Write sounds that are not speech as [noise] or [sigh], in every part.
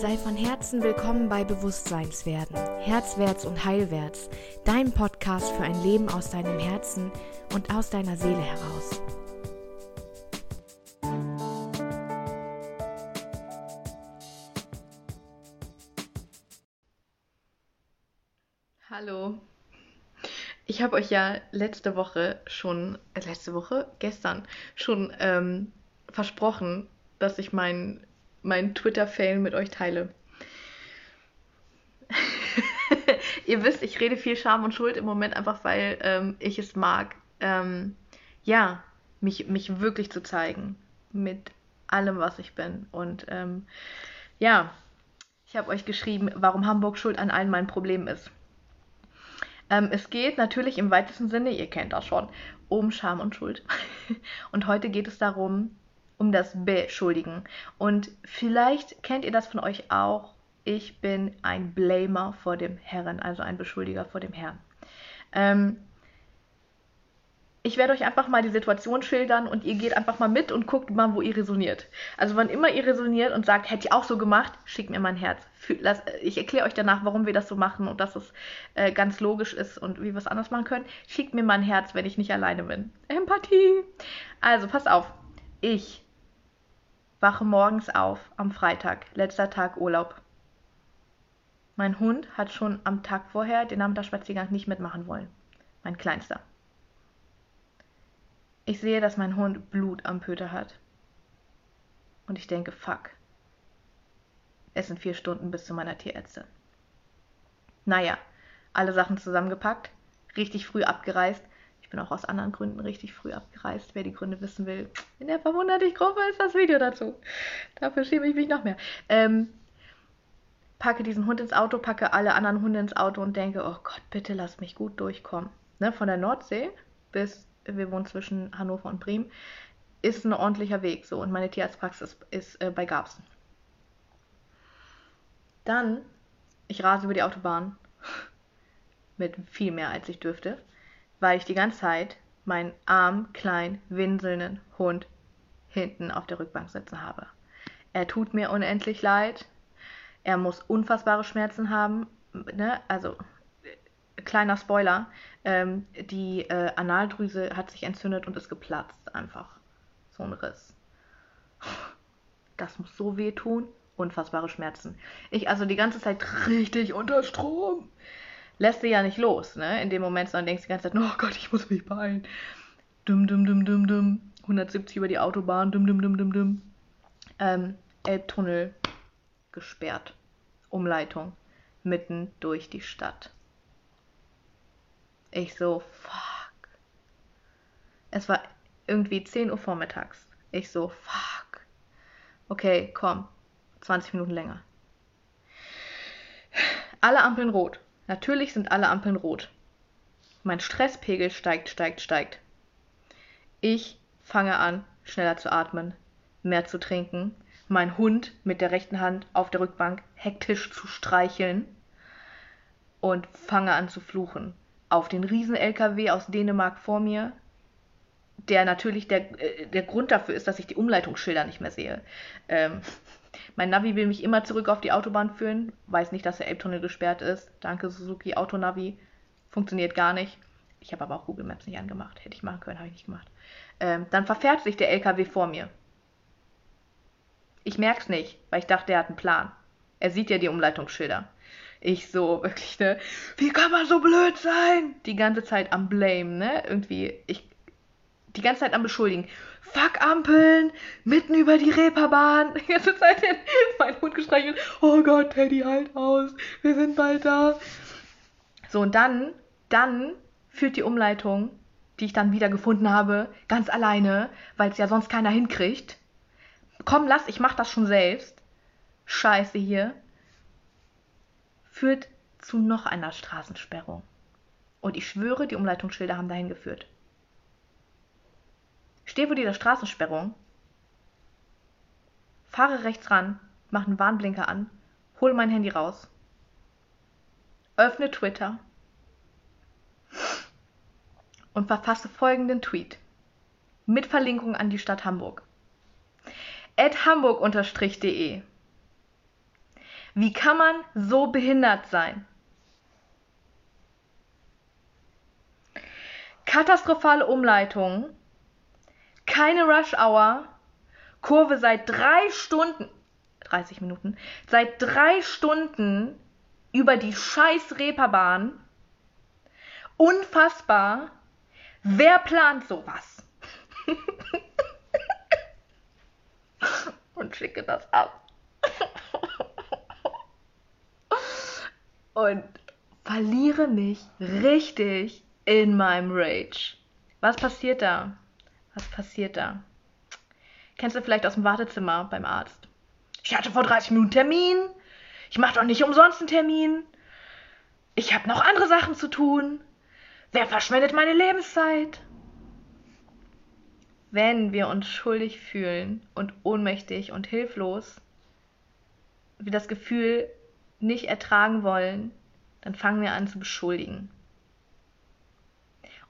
Sei von Herzen willkommen bei Bewusstseinswerden, Herzwärts und Heilwärts, dein Podcast für ein Leben aus deinem Herzen und aus deiner Seele heraus. Hallo. Ich habe euch ja letzte Woche schon, äh, letzte Woche, gestern schon ähm, versprochen, dass ich meinen mein Twitter-Fail mit euch teile. [laughs] Ihr wisst, ich rede viel Scham und Schuld im Moment einfach, weil ähm, ich es mag, ähm, ja, mich, mich wirklich zu zeigen mit allem, was ich bin. Und ähm, ja, ich habe euch geschrieben, warum Hamburg schuld an allen meinen Problemen ist. Ähm, es geht natürlich im weitesten Sinne, ihr kennt das schon, um Scham und Schuld. [laughs] und heute geht es darum, um das Beschuldigen. Und vielleicht kennt ihr das von euch auch. Ich bin ein Blamer vor dem Herrn, also ein Beschuldiger vor dem Herrn. Ähm, ich werde euch einfach mal die Situation schildern und ihr geht einfach mal mit und guckt mal, wo ihr resoniert. Also wann immer ihr resoniert und sagt, hätte ich auch so gemacht, schickt mir mein Herz. Ich erkläre euch danach, warum wir das so machen und dass es äh, ganz logisch ist und wie wir es anders machen können. Schickt mir mein Herz, wenn ich nicht alleine bin. Empathie. Also passt auf. Ich wache morgens auf am Freitag, letzter Tag Urlaub. Mein Hund hat schon am Tag vorher den Nachmittagsspaziergang nicht mitmachen wollen. Mein Kleinster. Ich sehe, dass mein Hund Blut am Pöter hat. Und ich denke, fuck. Es sind vier Stunden bis zu meiner Tierärztin. Naja, alle Sachen zusammengepackt, richtig früh abgereist, ich bin auch aus anderen Gründen richtig früh abgereist. Wer die Gründe wissen will, in der Verwunder dich Gruppe ist das Video dazu. Dafür schiebe ich mich noch mehr. Ähm, packe diesen Hund ins Auto, packe alle anderen Hunde ins Auto und denke, oh Gott, bitte lass mich gut durchkommen. Ne, von der Nordsee bis, wir wohnen zwischen Hannover und Bremen, ist ein ordentlicher Weg. So, und meine Tierarztpraxis ist äh, bei Garbsen. Dann, ich rase über die Autobahn [laughs] mit viel mehr als ich dürfte weil ich die ganze Zeit meinen armen, kleinen, winselnden Hund hinten auf der Rückbank sitzen habe. Er tut mir unendlich leid. Er muss unfassbare Schmerzen haben. Ne? Also, kleiner Spoiler, ähm, die äh, Analdrüse hat sich entzündet und ist geplatzt einfach. So ein Riss. Das muss so wehtun. Unfassbare Schmerzen. Ich also die ganze Zeit richtig unter Strom lässt sie ja nicht los, ne? In dem Moment, sondern denkst die ganze Zeit, oh Gott, ich muss mich beeilen. Dumm, dumm, dumm, dumm, dumm. 170 über die Autobahn, dumm, dumm, dumm, dumm, dumm. Ähm, Elbtunnel gesperrt. Umleitung. Mitten durch die Stadt. Ich so, fuck. Es war irgendwie 10 Uhr vormittags. Ich so, fuck. Okay, komm. 20 Minuten länger. Alle Ampeln rot. Natürlich sind alle Ampeln rot. Mein Stresspegel steigt, steigt, steigt. Ich fange an, schneller zu atmen, mehr zu trinken, mein Hund mit der rechten Hand auf der Rückbank hektisch zu streicheln und fange an zu fluchen. Auf den Riesen-LKW aus Dänemark vor mir, der natürlich der, äh, der Grund dafür ist, dass ich die Umleitungsschilder nicht mehr sehe. Ähm, mein Navi will mich immer zurück auf die Autobahn führen, weiß nicht, dass der Elbtunnel gesperrt ist. Danke Suzuki Autonavi. Funktioniert gar nicht. Ich habe aber auch Google Maps nicht angemacht. Hätte ich machen können, habe ich nicht gemacht. Ähm, dann verfährt sich der LKW vor mir. Ich merke es nicht, weil ich dachte, er hat einen Plan. Er sieht ja die Umleitungsschilder. Ich so, wirklich, ne? Wie kann man so blöd sein? Die ganze Zeit am Blame, ne? Irgendwie, ich die ganze Zeit am Beschuldigen. Fuck Ampeln, mitten über die Reeperbahn. [laughs] Die ganze Zeit mein Hund gestreichelt. Oh Gott, Teddy, halt aus. Wir sind bald da. So, und dann, dann führt die Umleitung, die ich dann wieder gefunden habe, ganz alleine, weil es ja sonst keiner hinkriegt. Komm, lass, ich mach das schon selbst. Scheiße hier. Führt zu noch einer Straßensperrung. Und ich schwöre, die Umleitungsschilder haben dahin geführt. Stehe vor dieser Straßensperrung, fahre rechts ran, mache einen Warnblinker an, hole mein Handy raus, öffne Twitter. Und verfasse folgenden Tweet. Mit Verlinkung an die Stadt Hamburg. At hamburg-de. Wie kann man so behindert sein? Katastrophale Umleitung, keine Rush Hour, Kurve seit drei Stunden, 30 Minuten, seit drei Stunden über die scheiß Reeperbahn. Unfassbar. Wer plant sowas? [laughs] Und schicke das ab. [laughs] Und verliere mich richtig in meinem Rage. Was passiert da? Was passiert da? Kennst du vielleicht aus dem Wartezimmer beim Arzt? Ich hatte vor 30 Minuten Termin. Ich mache doch nicht umsonst einen Termin. Ich habe noch andere Sachen zu tun. Wer verschwendet meine Lebenszeit? Wenn wir uns schuldig fühlen und ohnmächtig und hilflos, wir das Gefühl nicht ertragen wollen, dann fangen wir an zu beschuldigen.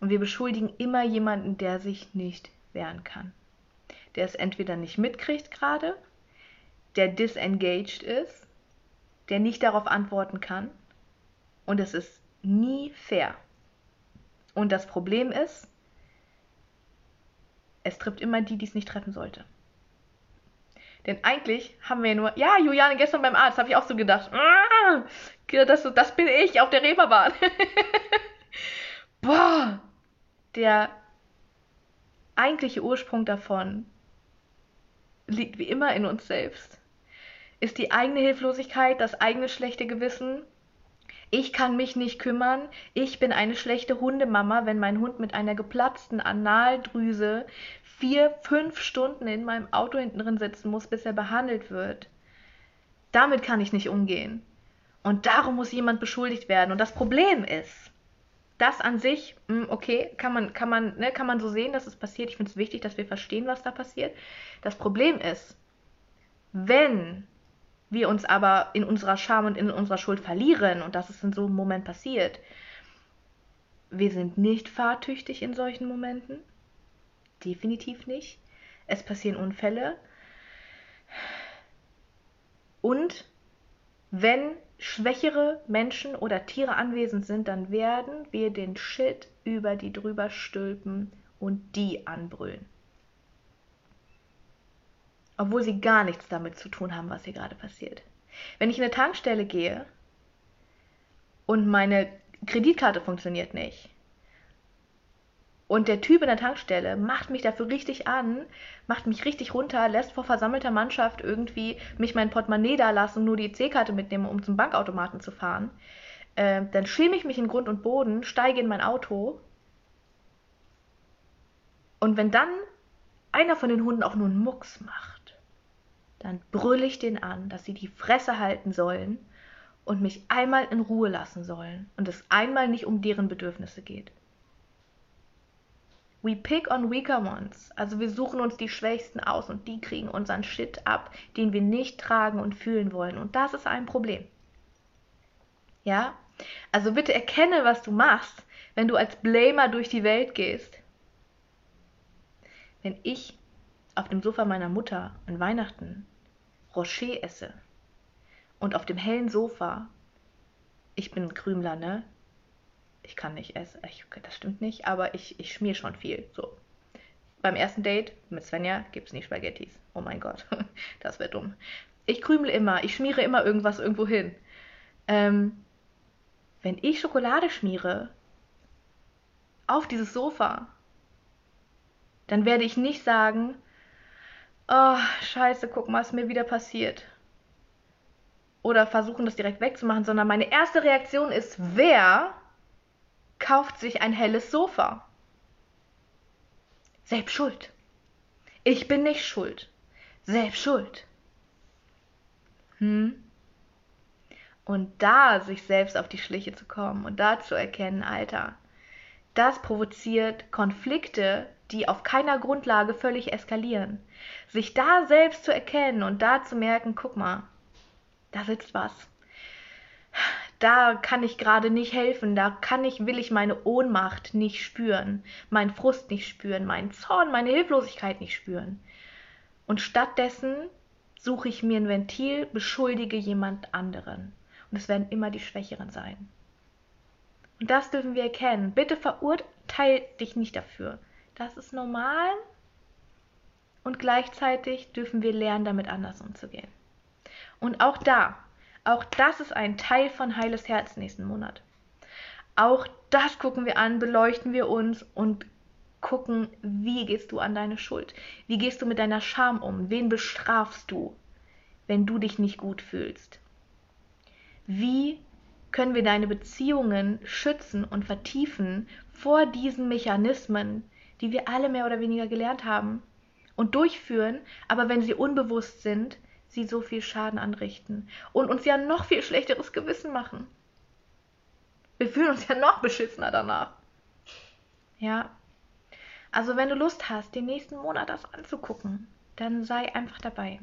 Und wir beschuldigen immer jemanden, der sich nicht wehren kann. Der es entweder nicht mitkriegt gerade, der disengaged ist, der nicht darauf antworten kann. Und es ist nie fair. Und das Problem ist, es trifft immer die, die es nicht treffen sollte. Denn eigentlich haben wir nur, ja, Juliane, gestern beim Arzt habe ich auch so gedacht, ah, das, das bin ich auf der Reeperbahn. [laughs] Boah, der eigentliche Ursprung davon liegt wie immer in uns selbst. Ist die eigene Hilflosigkeit, das eigene schlechte Gewissen. Ich kann mich nicht kümmern. Ich bin eine schlechte Hundemama, wenn mein Hund mit einer geplatzten Analdrüse vier, fünf Stunden in meinem Auto hinten drin sitzen muss, bis er behandelt wird. Damit kann ich nicht umgehen. Und darum muss jemand beschuldigt werden. Und das Problem ist, das an sich, hm, okay, kann man, kann man, ne, kann man so sehen, dass es passiert. Ich finde es wichtig, dass wir verstehen, was da passiert. Das Problem ist, wenn wir uns aber in unserer Scham und in unserer Schuld verlieren, und das ist in so einem Moment passiert, wir sind nicht fahrtüchtig in solchen Momenten. Definitiv nicht. Es passieren Unfälle. Und wenn schwächere Menschen oder Tiere anwesend sind, dann werden wir den Shit über die drüber stülpen und die anbrüllen. Obwohl sie gar nichts damit zu tun haben, was hier gerade passiert. Wenn ich in eine Tankstelle gehe und meine Kreditkarte funktioniert nicht, und der Typ in der Tankstelle macht mich dafür richtig an, macht mich richtig runter, lässt vor versammelter Mannschaft irgendwie mich mein Portemonnaie da lassen, nur die C-Karte mitnehmen, um zum Bankautomaten zu fahren. Äh, dann schäme ich mich in Grund und Boden, steige in mein Auto. Und wenn dann einer von den Hunden auch nur einen Mucks macht, dann brülle ich den an, dass sie die Fresse halten sollen und mich einmal in Ruhe lassen sollen und es einmal nicht um deren Bedürfnisse geht. We pick on weaker ones. Also wir suchen uns die Schwächsten aus und die kriegen unseren Shit ab, den wir nicht tragen und fühlen wollen. Und das ist ein Problem. Ja? Also bitte erkenne, was du machst, wenn du als Blamer durch die Welt gehst. Wenn ich auf dem Sofa meiner Mutter an Weihnachten Rocher esse und auf dem hellen Sofa, ich bin Krümler, ne? Ich kann nicht essen. Ich, das stimmt nicht, aber ich, ich schmier schon viel. So. Beim ersten Date mit Svenja gibt es nie Spaghettis. Oh mein Gott, [laughs] das wäre dumm. Ich krümel immer, ich schmiere immer irgendwas irgendwo hin. Ähm, wenn ich Schokolade schmiere auf dieses Sofa, dann werde ich nicht sagen, oh, scheiße, guck mal, was mir wieder passiert. Oder versuchen, das direkt wegzumachen, sondern meine erste Reaktion ist, wer kauft sich ein helles Sofa. Selbst schuld. Ich bin nicht schuld. Selbst schuld. Hm? Und da sich selbst auf die Schliche zu kommen und da zu erkennen, Alter, das provoziert Konflikte, die auf keiner Grundlage völlig eskalieren. Sich da selbst zu erkennen und da zu merken, guck mal, da sitzt was da kann ich gerade nicht helfen, da kann ich, will ich meine Ohnmacht nicht spüren, meinen Frust nicht spüren, meinen Zorn, meine Hilflosigkeit nicht spüren. Und stattdessen suche ich mir ein Ventil, beschuldige jemand anderen. Und es werden immer die Schwächeren sein. Und das dürfen wir erkennen. Bitte verurteil dich nicht dafür. Das ist normal. Und gleichzeitig dürfen wir lernen, damit anders umzugehen. Und auch da, auch das ist ein Teil von Heiles Herz nächsten Monat. Auch das gucken wir an, beleuchten wir uns und gucken, wie gehst du an deine Schuld? Wie gehst du mit deiner Scham um? Wen bestrafst du, wenn du dich nicht gut fühlst? Wie können wir deine Beziehungen schützen und vertiefen vor diesen Mechanismen, die wir alle mehr oder weniger gelernt haben und durchführen, aber wenn sie unbewusst sind, sie so viel Schaden anrichten und uns ja noch viel schlechteres Gewissen machen. Wir fühlen uns ja noch beschissener danach. Ja. Also wenn du Lust hast, den nächsten Monat das anzugucken, dann sei einfach dabei.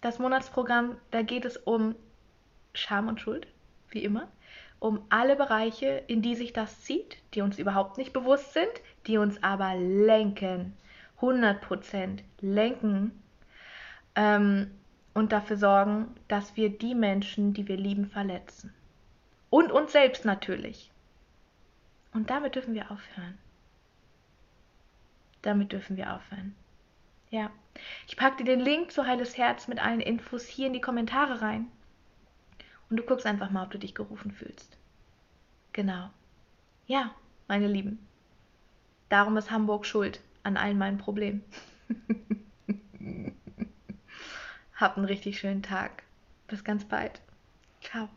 Das Monatsprogramm, da geht es um Scham und Schuld, wie immer, um alle Bereiche, in die sich das zieht, die uns überhaupt nicht bewusst sind, die uns aber lenken, 100% lenken ähm, und dafür sorgen, dass wir die Menschen, die wir lieben, verletzen. Und uns selbst natürlich. Und damit dürfen wir aufhören. Damit dürfen wir aufhören. Ja. Ich packe dir den Link zu Heiles Herz mit allen Infos hier in die Kommentare rein. Und du guckst einfach mal, ob du dich gerufen fühlst. Genau. Ja, meine Lieben. Darum ist Hamburg schuld an allen meinen Problemen. [laughs] Habt einen richtig schönen Tag. Bis ganz bald. Ciao.